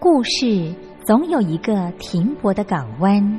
故事总有一个停泊的港湾。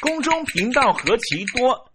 宫中频道何其多，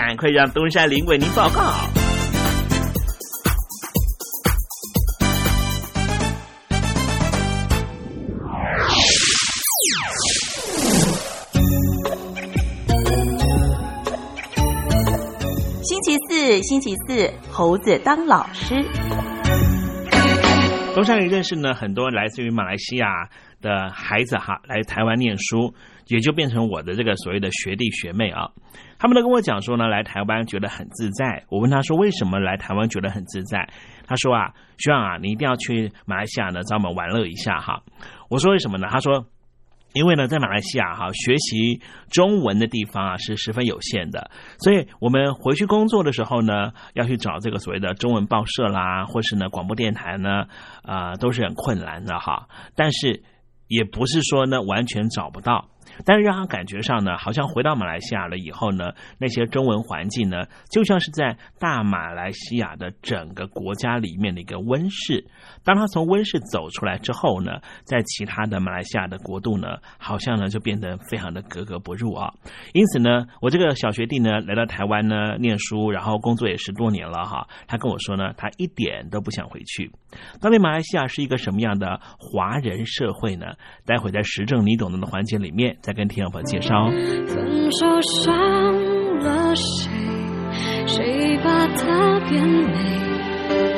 赶快让东山林为您报告。星期四，星期四，猴子当老师。东山林认识呢很多来自于马来西亚的孩子哈，来台湾念书，也就变成我的这个所谓的学弟学妹啊。他们都跟我讲说呢，来台湾觉得很自在。我问他说为什么来台湾觉得很自在？他说啊，希望啊，你一定要去马来西亚呢，找我们玩乐一下哈。我说为什么呢？他说。因为呢，在马来西亚哈，学习中文的地方啊是十分有限的，所以我们回去工作的时候呢，要去找这个所谓的中文报社啦，或是呢广播电台呢，啊都是很困难的哈。但是也不是说呢完全找不到。但是让他感觉上呢，好像回到马来西亚了以后呢，那些中文环境呢，就像是在大马来西亚的整个国家里面的一个温室。当他从温室走出来之后呢，在其他的马来西亚的国度呢，好像呢就变得非常的格格不入啊。因此呢，我这个小学弟呢来到台湾呢念书，然后工作也十多年了哈。他跟我说呢，他一点都不想回去。到底马来西亚是一个什么样的华人社会呢？待会在时政你懂得的环节里面。再跟听众朋友介绍。分手伤了谁？谁把它变美？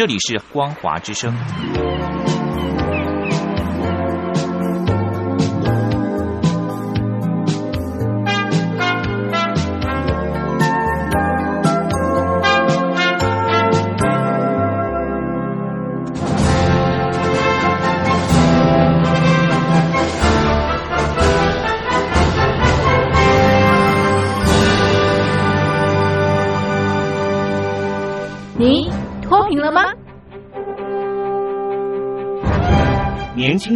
这里是光华之声。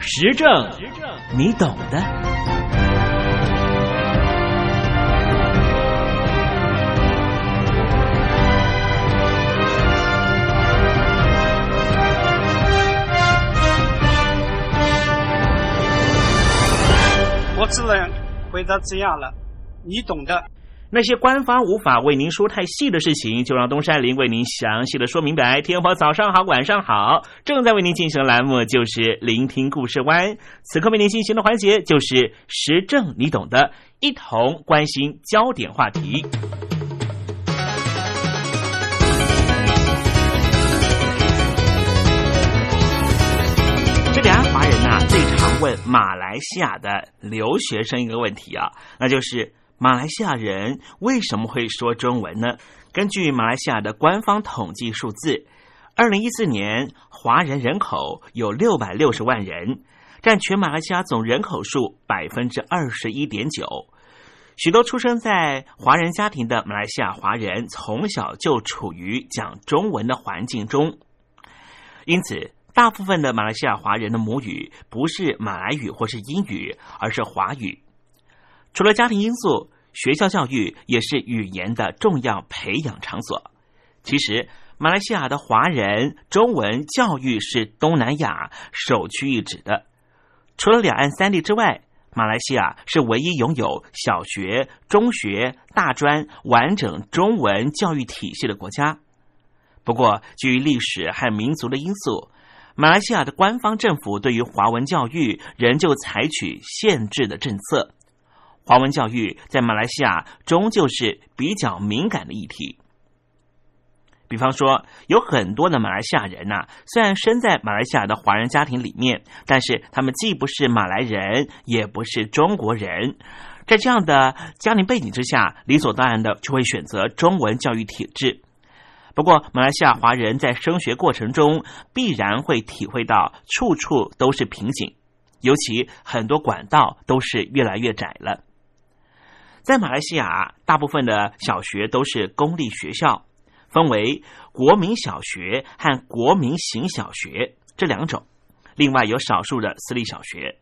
时政，你懂的。我只能回答这样了，你懂的。那些官方无法为您说太细的事情，就让东山林为您详细的说明白。天博早上好，晚上好，正在为您进行的栏目就是聆听故事湾，此刻为您进行的环节就是时政你懂的。一同关心焦点话题。这俩华人呐，最常问马来西亚的留学生一个问题啊，那就是。马来西亚人为什么会说中文呢？根据马来西亚的官方统计数字，二零一四年华人人口有六百六十万人，占全马来西亚总人口数百分之二十一点九。许多出生在华人家庭的马来西亚华人，从小就处于讲中文的环境中，因此。大部分的马来西亚华人的母语不是马来语或是英语，而是华语。除了家庭因素，学校教育也是语言的重要培养场所。其实，马来西亚的华人中文教育是东南亚首屈一指的。除了两岸三地之外，马来西亚是唯一拥有小学、中学、大专完整中文教育体系的国家。不过，基于历史和民族的因素。马来西亚的官方政府对于华文教育仍旧采取限制的政策。华文教育在马来西亚终究是比较敏感的议题。比方说，有很多的马来西亚人呐，虽然生在马来西亚的华人家庭里面，但是他们既不是马来人，也不是中国人。在这样的家庭背景之下，理所当然的就会选择中文教育体制。不过，马来西亚华人在升学过程中必然会体会到处处都是瓶颈，尤其很多管道都是越来越窄了。在马来西亚，大部分的小学都是公立学校，分为国民小学和国民型小学这两种，另外有少数的私立小学。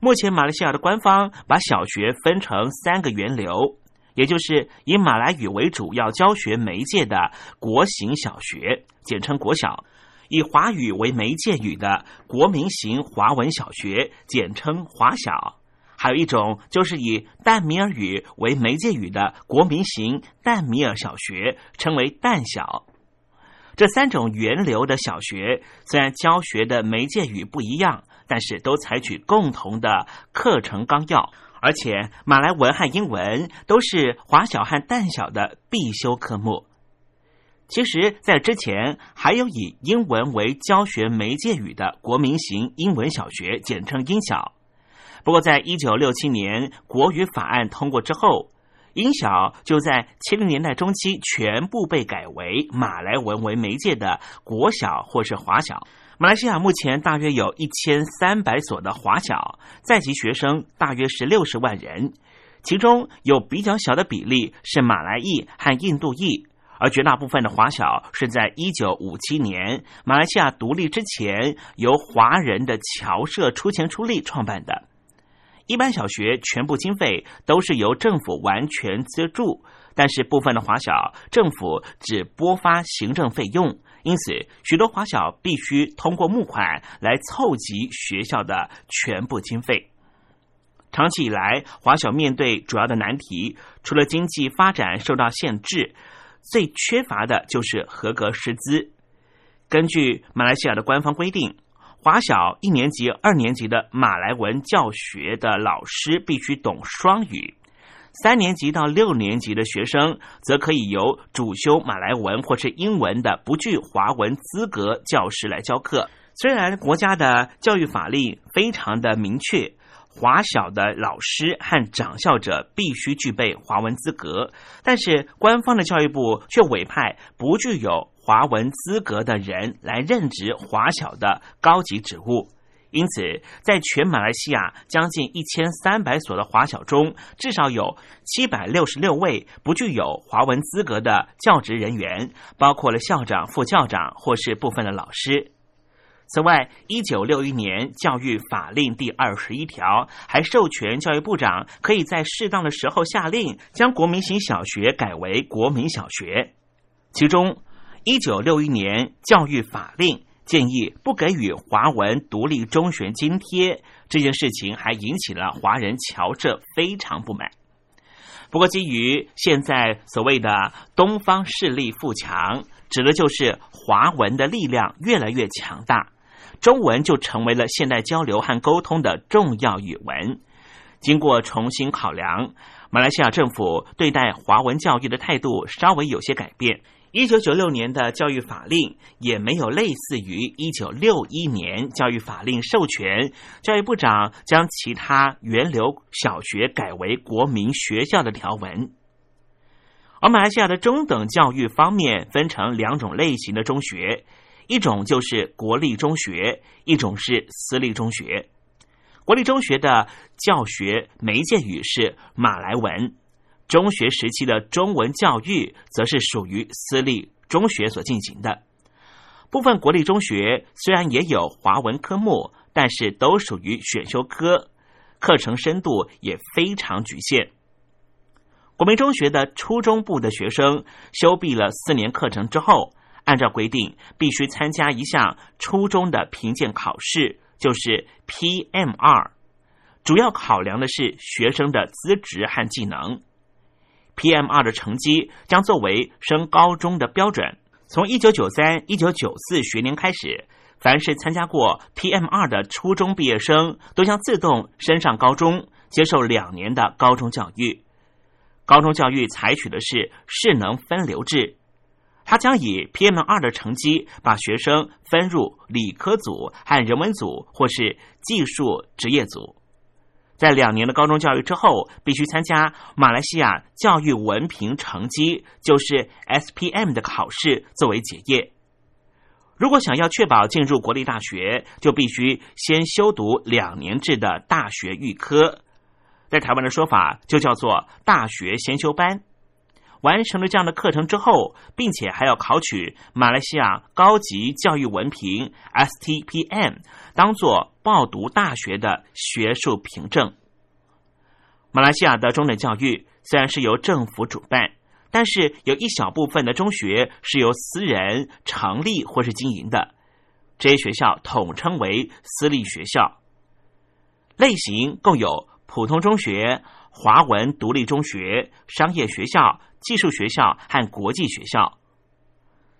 目前，马来西亚的官方把小学分成三个源流。也就是以马来语为主要教学媒介的国型小学，简称国小；以华语为媒介语的国民型华文小学，简称华小；还有一种就是以淡米尔语为媒介语的国民型淡米尔小学，称为淡小。这三种源流的小学虽然教学的媒介语不一样，但是都采取共同的课程纲要。而且，马来文和英文都是华小和淡小的必修科目。其实，在之前还有以英文为教学媒介语的国民型英文小学，简称英小。不过，在一九六七年国语法案通过之后，英小就在七零年代中期全部被改为马来文为媒介的国小或是华小。马来西亚目前大约有一千三百所的华小，在籍学生大约是六十万人，其中有比较小的比例是马来裔和印度裔，而绝大部分的华小是在一九五七年马来西亚独立之前，由华人的侨社出钱出力创办的。一般小学全部经费都是由政府完全资助，但是部分的华小政府只拨发行政费用。因此，许多华小必须通过募款来凑集学校的全部经费。长期以来，华小面对主要的难题，除了经济发展受到限制，最缺乏的就是合格师资。根据马来西亚的官方规定，华小一年级、二年级的马来文教学的老师必须懂双语。三年级到六年级的学生，则可以由主修马来文或是英文的不具华文资格教师来教课。虽然国家的教育法令非常的明确，华小的老师和长校者必须具备华文资格，但是官方的教育部却委派不具有华文资格的人来任职华小的高级职务。因此，在全马来西亚将近一千三百所的华小中，至少有七百六十六位不具有华文资格的教职人员，包括了校长、副校长或是部分的老师。此外，一九六一年教育法令第二十一条还授权教育部长可以在适当的时候下令将国民型小学改为国民小学。其中，一九六一年教育法令。建议不给予华文独立中学津贴这件事情，还引起了华人侨社非常不满。不过，基于现在所谓的东方势力富强，指的就是华文的力量越来越强大，中文就成为了现代交流和沟通的重要语文。经过重新考量，马来西亚政府对待华文教育的态度稍微有些改变。一九九六年的教育法令也没有类似于一九六一年教育法令授权教育部长将其他原留小学改为国民学校的条文。而马来西亚的中等教育方面分成两种类型的中学，一种就是国立中学，一种是私立中学。国立中学的教学媒介语是马来文，中学时期的中文教育则是属于私立中学所进行的。部分国立中学虽然也有华文科目，但是都属于选修科，课程深度也非常局限。国民中学的初中部的学生修毕了四年课程之后，按照规定必须参加一项初中的评鉴考试，就是 PMR。主要考量的是学生的资质和技能。PM 二的成绩将作为升高中的标准。从一九九三、一九九四学年开始，凡是参加过 PM 二的初中毕业生，都将自动升上高中，接受两年的高中教育。高中教育采取的是势能分流制，它将以 PM 二的成绩把学生分入理科组和人文组，或是技术职业组。在两年的高中教育之后，必须参加马来西亚教育文凭成绩，就是 SPM 的考试作为结业。如果想要确保进入国立大学，就必须先修读两年制的大学预科。在台湾的说法就叫做大学先修班，完成了这样的课程之后，并且还要考取马来西亚高级教育文凭 STPM，当做报读大学的学术凭证。马来西亚的中等教育虽然是由政府主办，但是有一小部分的中学是由私人成立或是经营的，这些学校统称为私立学校，类型共有。普通中学、华文独立中学、商业学校、技术学校和国际学校，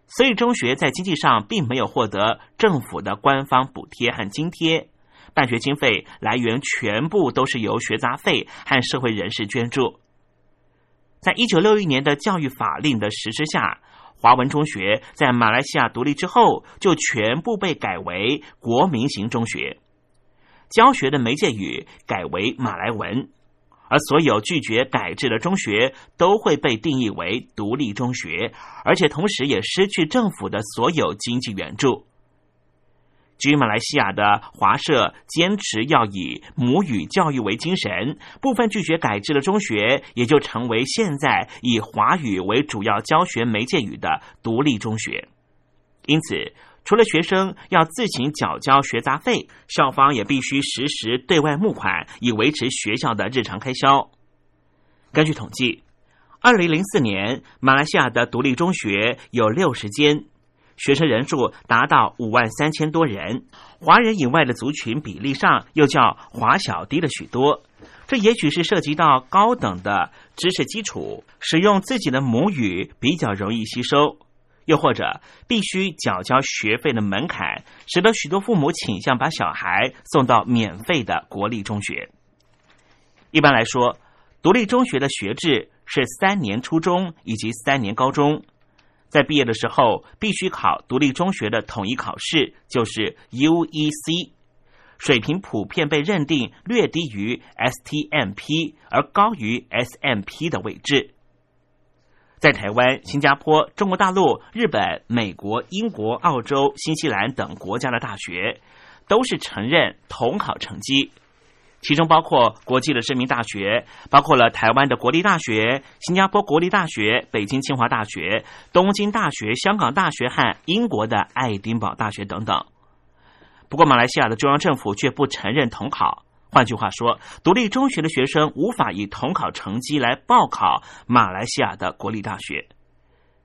所以中学在经济上并没有获得政府的官方补贴和津贴，办学经费来源全部都是由学杂费和社会人士捐助。在一九六一年的教育法令的实施下，华文中学在马来西亚独立之后，就全部被改为国民型中学。教学的媒介语改为马来文，而所有拒绝改制的中学都会被定义为独立中学，而且同时也失去政府的所有经济援助。居马来西亚的华社坚持要以母语教育为精神，部分拒绝改制的中学也就成为现在以华语为主要教学媒介语的独立中学。因此。除了学生要自行缴交学杂费，校方也必须实时对外募款，以维持学校的日常开销。根据统计，二零零四年马来西亚的独立中学有六十间，学生人数达到五万三千多人。华人以外的族群比例上又较华小低了许多。这也许是涉及到高等的知识基础，使用自己的母语比较容易吸收。又或者必须缴交学费的门槛，使得许多父母倾向把小孩送到免费的国立中学。一般来说，独立中学的学制是三年初中以及三年高中，在毕业的时候必须考独立中学的统一考试，就是 UEC，水平普遍被认定略低于 STMP 而高于 SMP 的位置。在台湾、新加坡、中国大陆、日本、美国、英国、澳洲、新西兰等国家的大学，都是承认统考成绩，其中包括国际的知名大学，包括了台湾的国立大学、新加坡国立大学、北京清华大学、东京大学、香港大学和英国的爱丁堡大学等等。不过，马来西亚的中央政府却不承认统考。换句话说，独立中学的学生无法以统考成绩来报考马来西亚的国立大学。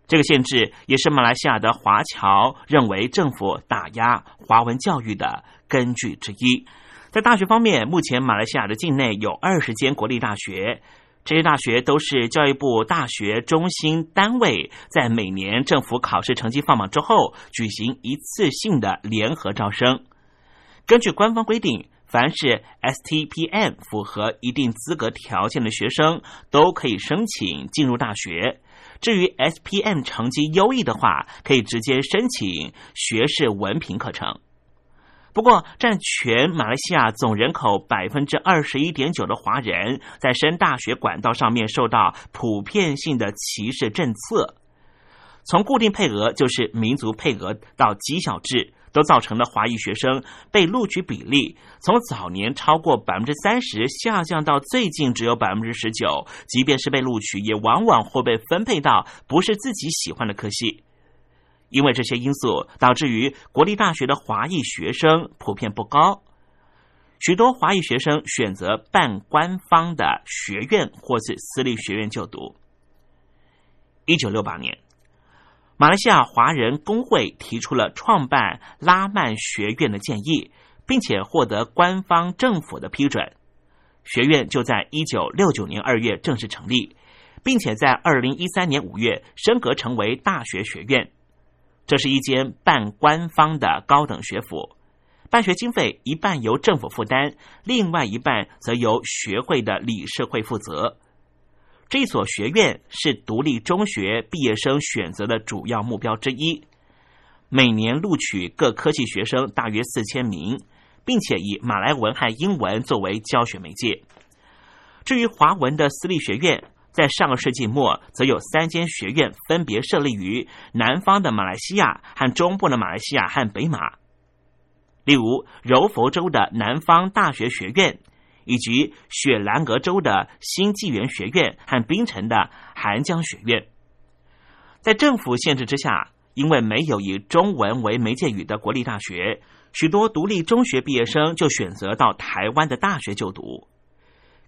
这个限制也是马来西亚的华侨认为政府打压华文教育的根据之一。在大学方面，目前马来西亚的境内有二十间国立大学，这些大学都是教育部大学中心单位在每年政府考试成绩放榜之后举行一次性的联合招生。根据官方规定。凡是 STPM 符合一定资格条件的学生，都可以申请进入大学。至于 SPM 成绩优异的话，可以直接申请学士文凭课程。不过，占全马来西亚总人口百分之二十一点九的华人，在升大学管道上面受到普遍性的歧视政策，从固定配额就是民族配额到绩效制。都造成了华裔学生被录取比例从早年超过百分之三十下降到最近只有百分之十九。即便是被录取，也往往会被分配到不是自己喜欢的科系。因为这些因素，导致于国立大学的华裔学生普遍不高。许多华裔学生选择办官方的学院或是私立学院就读。一九六八年。马来西亚华人工会提出了创办拉曼学院的建议，并且获得官方政府的批准。学院就在一九六九年二月正式成立，并且在二零一三年五月升格成为大学学院。这是一间半官方的高等学府，办学经费一半由政府负担，另外一半则由学会的理事会负责。这所学院是独立中学毕业生选择的主要目标之一，每年录取各科技学生大约四千名，并且以马来文和英文作为教学媒介。至于华文的私立学院，在上个世纪末，则有三间学院分别设立于南方的马来西亚和中部的马来西亚和北马，例如柔佛州的南方大学学院。以及雪兰莪州的新纪元学院和槟城的韩江学院，在政府限制之下，因为没有以中文为媒介语的国立大学，许多独立中学毕业生就选择到台湾的大学就读。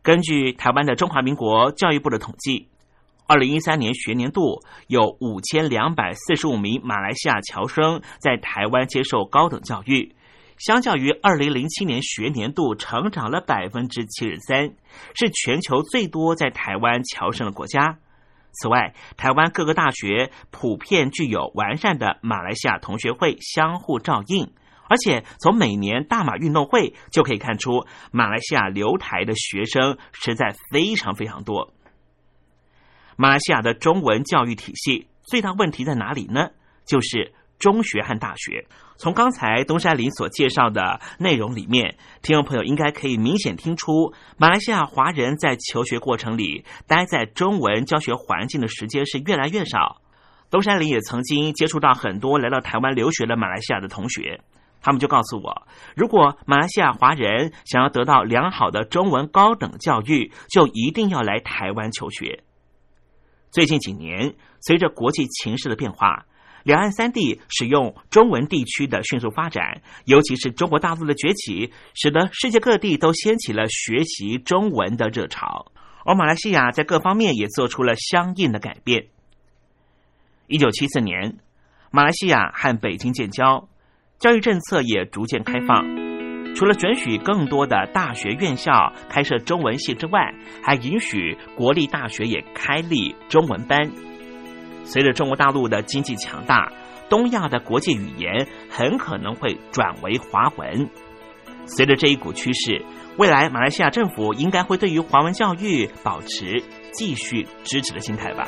根据台湾的中华民国教育部的统计，二零一三年学年度有五千两百四十五名马来西亚侨生在台湾接受高等教育。相较于二零零七年学年度，成长了百分之七十三，是全球最多在台湾侨生的国家。此外，台湾各个大学普遍具有完善的马来西亚同学会相互照应，而且从每年大马运动会就可以看出，马来西亚留台的学生实在非常非常多。马来西亚的中文教育体系最大问题在哪里呢？就是中学和大学。从刚才东山林所介绍的内容里面，听众朋友应该可以明显听出，马来西亚华人在求学过程里待在中文教学环境的时间是越来越少。东山林也曾经接触到很多来到台湾留学的马来西亚的同学，他们就告诉我，如果马来西亚华人想要得到良好的中文高等教育，就一定要来台湾求学。最近几年，随着国际情势的变化。两岸三地使用中文地区的迅速发展，尤其是中国大陆的崛起，使得世界各地都掀起了学习中文的热潮。而马来西亚在各方面也做出了相应的改变。一九七四年，马来西亚和北京建交，教育政策也逐渐开放，除了准许更多的大学院校开设中文系之外，还允许国立大学也开立中文班。随着中国大陆的经济强大，东亚的国际语言很可能会转为华文。随着这一股趋势，未来马来西亚政府应该会对于华文教育保持继续支持的心态吧。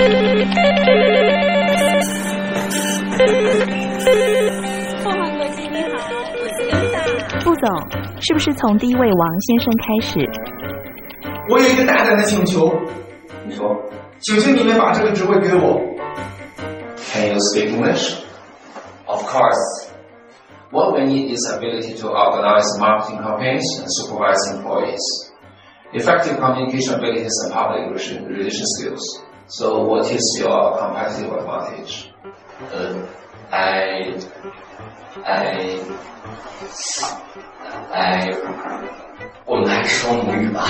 凤凰国际你好，我是刘大。副总，是不是从第一位王先生开始？我有一个大胆的请求，你说，请请你们把这个职位给我。Can you speak English? Of course. What we need is ability to organize marketing campaigns and supervise employees, effective communication abilities and public relation skills. So, what is your competitive advantage? Uh, I, I, I，我们还是说母语吧。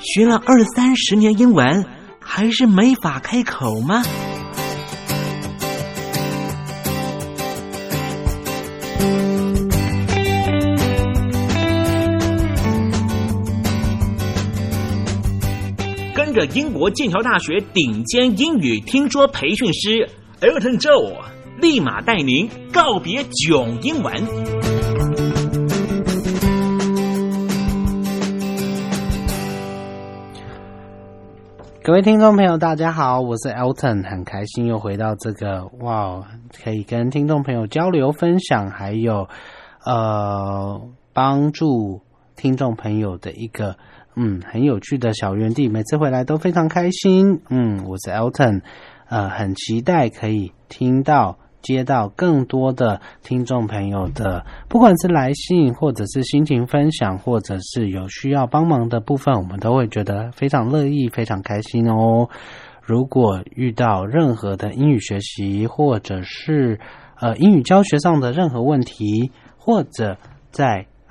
学了二三十年英文，还是没法开口吗？英国剑桥大学顶尖英语听说培训师 Elton Joe，立马带您告别囧英文。各位听众朋友，大家好，我是 Elton，很开心又回到这个哇，可以跟听众朋友交流分享，还有呃帮助听众朋友的一个嗯很有趣的小园地，每次回来都非常开心。嗯，我是 Elton，呃，很期待可以听到。接到更多的听众朋友的，不管是来信，或者是心情分享，或者是有需要帮忙的部分，我们都会觉得非常乐意、非常开心哦。如果遇到任何的英语学习，或者是呃英语教学上的任何问题，或者在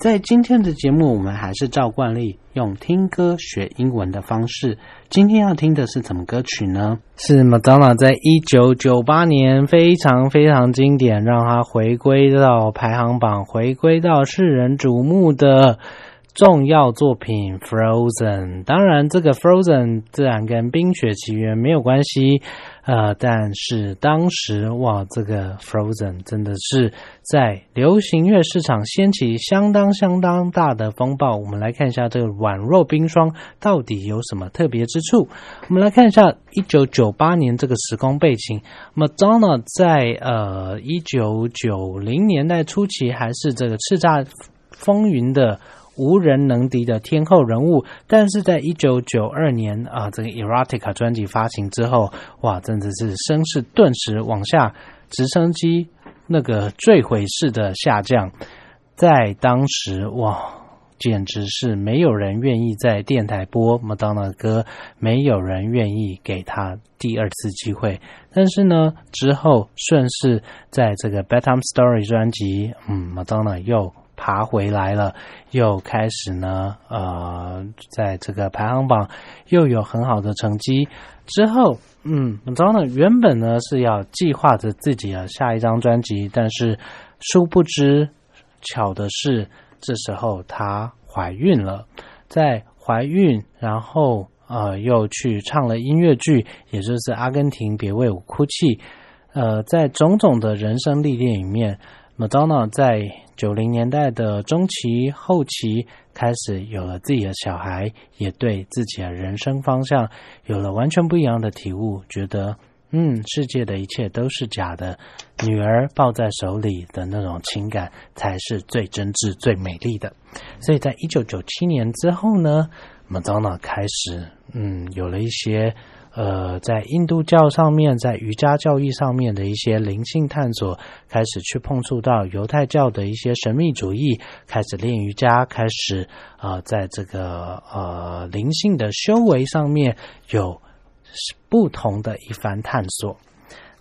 在今天的节目，我们还是照惯例用听歌学英文的方式。今天要听的是什么歌曲呢？是 Madonna 在一九九八年非常非常经典，让她回归到排行榜，回归到世人瞩目的重要作品《Frozen》。当然，这个《Frozen》自然跟《冰雪奇缘》没有关系。呃，但是当时哇，这个 Frozen 真的是在流行乐市场掀起相当相当大的风暴。我们来看一下这个宛若冰霜到底有什么特别之处。我们来看一下一九九八年这个时空背景。Madonna 在呃一九九零年代初期还是这个叱咤风云的。无人能敌的天后人物，但是在一九九二年啊，这个 Erotica 专辑发行之后，哇，真的是声势顿时往下，直升机那个坠毁式的下降，在当时哇，简直是没有人愿意在电台播 Madonna 的歌，没有人愿意给他第二次机会。但是呢，之后顺势在这个 Bedtime Story 专辑，嗯，Madonna 又。爬回来了，又开始呢，呃，在这个排行榜又有很好的成绩。之后，嗯，怎么着呢？原本呢是要计划着自己的下一张专辑，但是殊不知，巧的是，这时候她怀孕了。在怀孕，然后呃，又去唱了音乐剧，也就是《阿根廷别为我哭泣》。呃，在种种的人生历练里面，Madonna 在。九零年代的中期、后期开始有了自己的小孩，也对自己的人生方向有了完全不一样的体悟，觉得嗯，世界的一切都是假的，女儿抱在手里的那种情感才是最真挚、最美丽的。所以在一九九七年之后呢，Madonna 开始嗯，有了一些呃，在印度教上面，在瑜伽教义上面的一些灵性探索，开始去碰触到犹太教的一些神秘主义，开始练瑜伽，开始啊，在这个呃灵性的修为上面有不同的一番探索。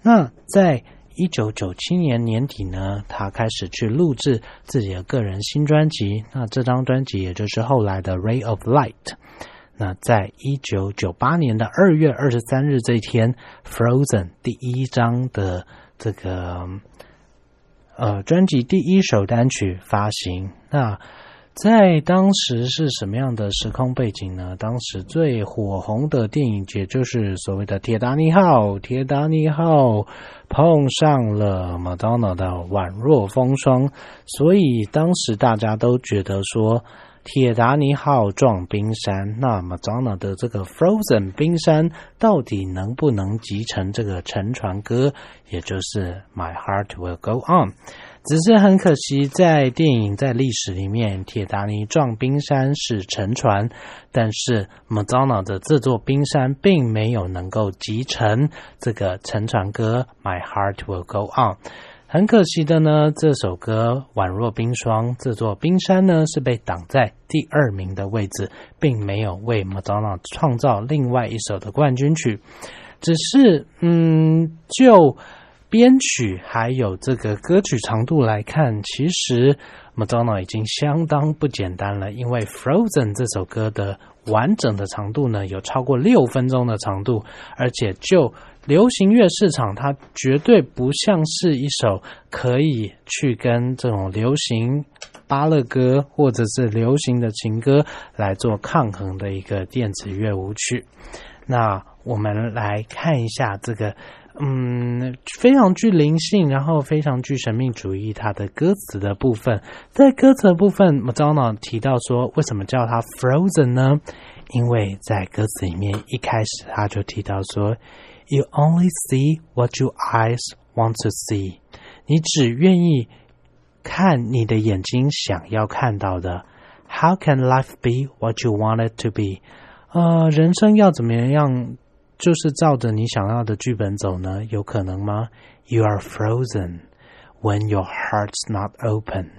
那在一九九七年年底呢，他开始去录制自己的个人新专辑。那这张专辑也就是后来的《Ray of Light》。那在一九九八年的二月二十三日这一天，《Frozen》第一张的这个呃专辑第一首单曲发行。那在当时是什么样的时空背景呢？当时最火红的电影节就是所谓的《铁达尼号》，《铁达尼号》碰上了 Madonna 的宛若风霜，所以当时大家都觉得说。铁达尼号撞冰山，那么 Madonna 的这个 Frozen 冰山到底能不能集成这个沉船歌，也就是 My Heart Will Go On？只是很可惜，在电影在历史里面，铁达尼撞冰山是沉船，但是 Madonna 的这座冰山并没有能够集成这个沉船歌 My Heart Will Go On。很可惜的呢，这首歌宛若冰霜，这座冰山呢是被挡在第二名的位置，并没有为 Madonna 创造另外一首的冠军曲。只是，嗯，就编曲还有这个歌曲长度来看，其实 Madonna 已经相当不简单了。因为 Frozen 这首歌的完整的长度呢，有超过六分钟的长度，而且就流行乐市场，它绝对不像是一首可以去跟这种流行巴勒歌或者是流行的情歌来做抗衡的一个电子乐舞曲。那我们来看一下这个，嗯，非常具灵性，然后非常具神秘主义，它的歌词的部分。在歌词的部分，Madonna 提到说，为什么叫它 Frozen 呢？因为在歌词里面一开始他就提到说。You only see what your eyes want to see。你只愿意看你的眼睛想要看到的。How can life be what you want it to be？呃，人生要怎么样，就是照着你想要的剧本走呢？有可能吗？You are frozen when your heart's not open。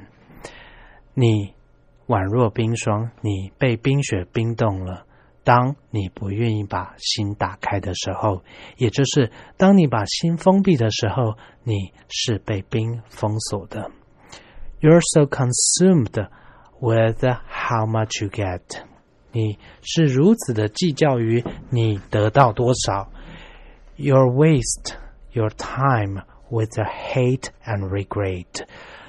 你宛若冰霜，你被冰雪冰冻了。 当你不愿意把心打开的时候，也就是当你把心封闭的时候，你是被冰封锁的。You're so consumed with how much you get，你是如此的计较于你得到多少。You're waste your time with the hate and regret，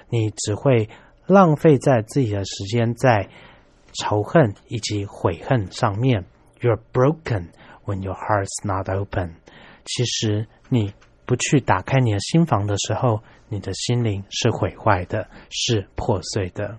你只会浪费在自己的时间在。仇恨以及悔恨上面，You're broken when your heart's not open。其实你不去打开你的心房的时候，你的心灵是毁坏的，是破碎的。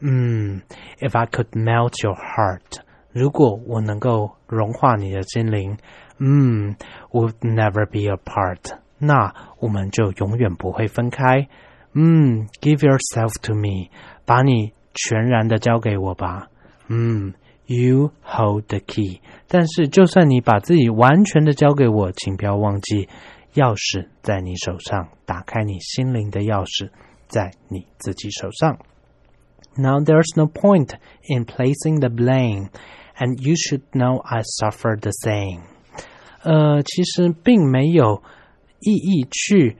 嗯，If I could melt your heart，如果我能够融化你的心灵，嗯，Would never be apart，那我们就永远不会分开。嗯，Give yourself to me，把你。 全然的交给我吧，嗯，You hold the key。但是，就算你把自己完全的交给我，请不要忘记，钥匙在你手上，打开你心灵的钥匙在你自己手上。Now there's no point in placing the blame, and you should know I suffer the same。呃，其实并没有意义去，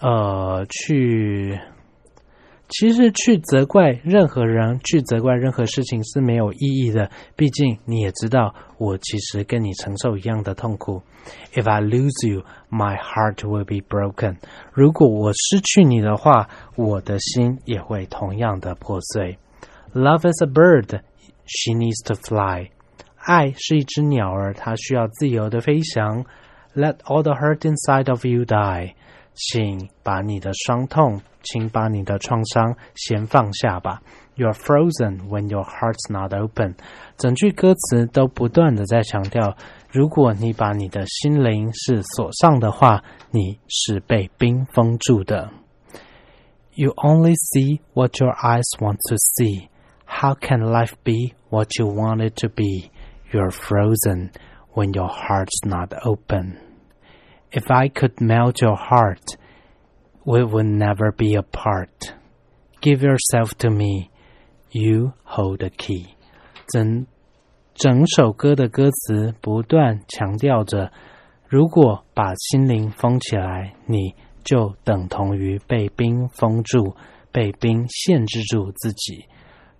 呃，去。其实去责怪任何人，去责怪任何事情是没有意义的。毕竟你也知道，我其实跟你承受一样的痛苦。If I lose you, my heart will be broken。如果我失去你的话，我的心也会同样的破碎。Love is a bird, she needs to fly。爱是一只鸟儿，它需要自由的飞翔。Let all the hurt inside of you die。请把你的伤痛，请把你的创伤先放下吧。You're frozen when your heart's not open。整句歌词都不断的在强调，如果你把你的心灵是锁上的话，你是被冰封住的。You only see what your eyes want to see. How can life be what you want it to be? You're frozen when your heart's not open. If I could melt your heart, we would never be apart. Give yourself to me, you hold the key. 整整首歌的歌词不断强调着，如果把心灵封起来，你就等同于被冰封住，被冰限制住自己。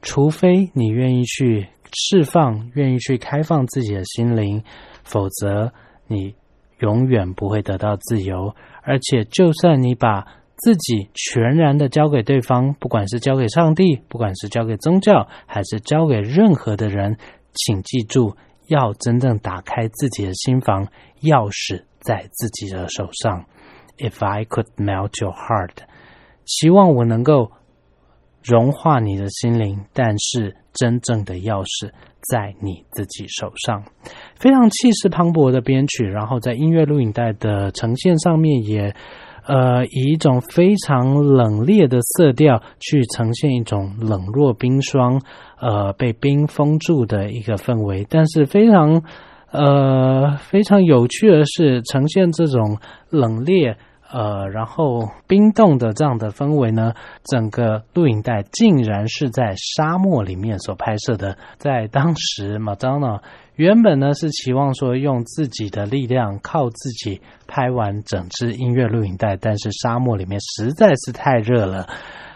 除非你愿意去释放，愿意去开放自己的心灵，否则你永远不会得到自由。而且，就算你把自己全然的交给对方，不管是交给上帝，不管是交给宗教，还是交给任何的人，请记住，要真正打开自己的心房，钥匙在自己的手上。If I could melt your heart，希望我能够。融化你的心灵，但是真正的钥匙在你自己手上。非常气势磅礴的编曲，然后在音乐录影带的呈现上面，也呃以一种非常冷冽的色调去呈现一种冷若冰霜、呃被冰封住的一个氛围。但是非常呃非常有趣的是，呈现这种冷冽。呃，然后冰冻的这样的氛围呢，整个录影带竟然是在沙漠里面所拍摄的。在当时，马当娜原本呢是期望说用自己的力量靠自己拍完整支音乐录影带，但是沙漠里面实在是太热了，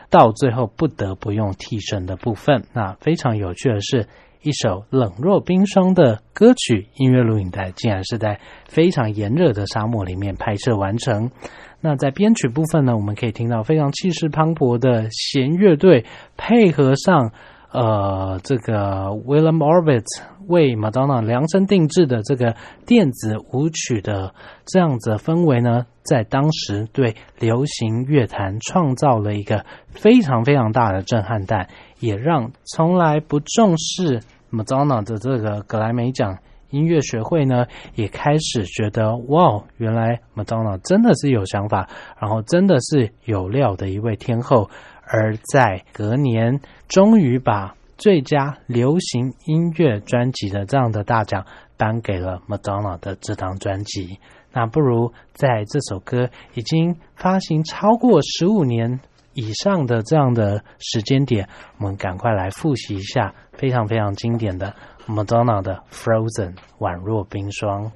到最后不得不用替身的部分。那非常有趣的是。一首冷若冰霜的歌曲音乐录影带，竟然是在非常炎热的沙漠里面拍摄完成。那在编曲部分呢，我们可以听到非常气势磅礴的弦乐队，配合上呃这个 William Orbit 为 Madonna 量身定制的这个电子舞曲的这样子的氛围呢，在当时对流行乐坛创造了一个非常非常大的震撼弹，也让从来不重视。Madonna 的这个格莱美奖音乐学会呢，也开始觉得哇，原来 Madonna 真的是有想法，然后真的是有料的一位天后。而在隔年，终于把最佳流行音乐专辑的这样的大奖颁给了 Madonna 的这张专辑。那不如在这首歌已经发行超过十五年。以上的这样的时间点，我们赶快来复习一下非常非常经典的 Madonna 的《Frozen》宛若冰霜。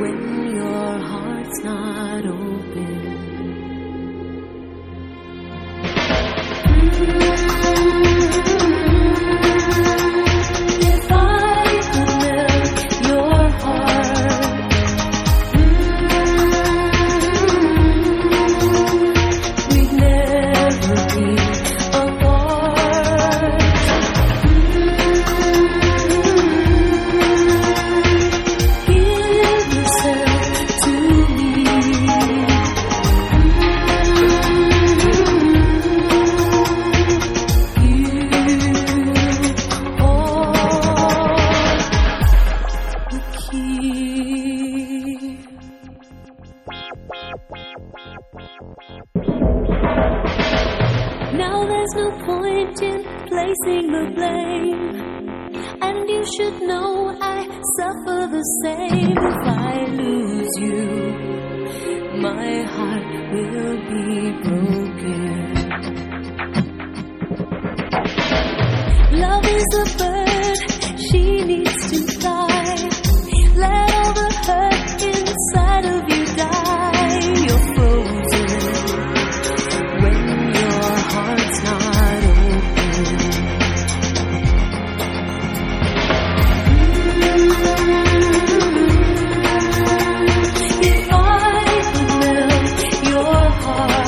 when your heart's not heart.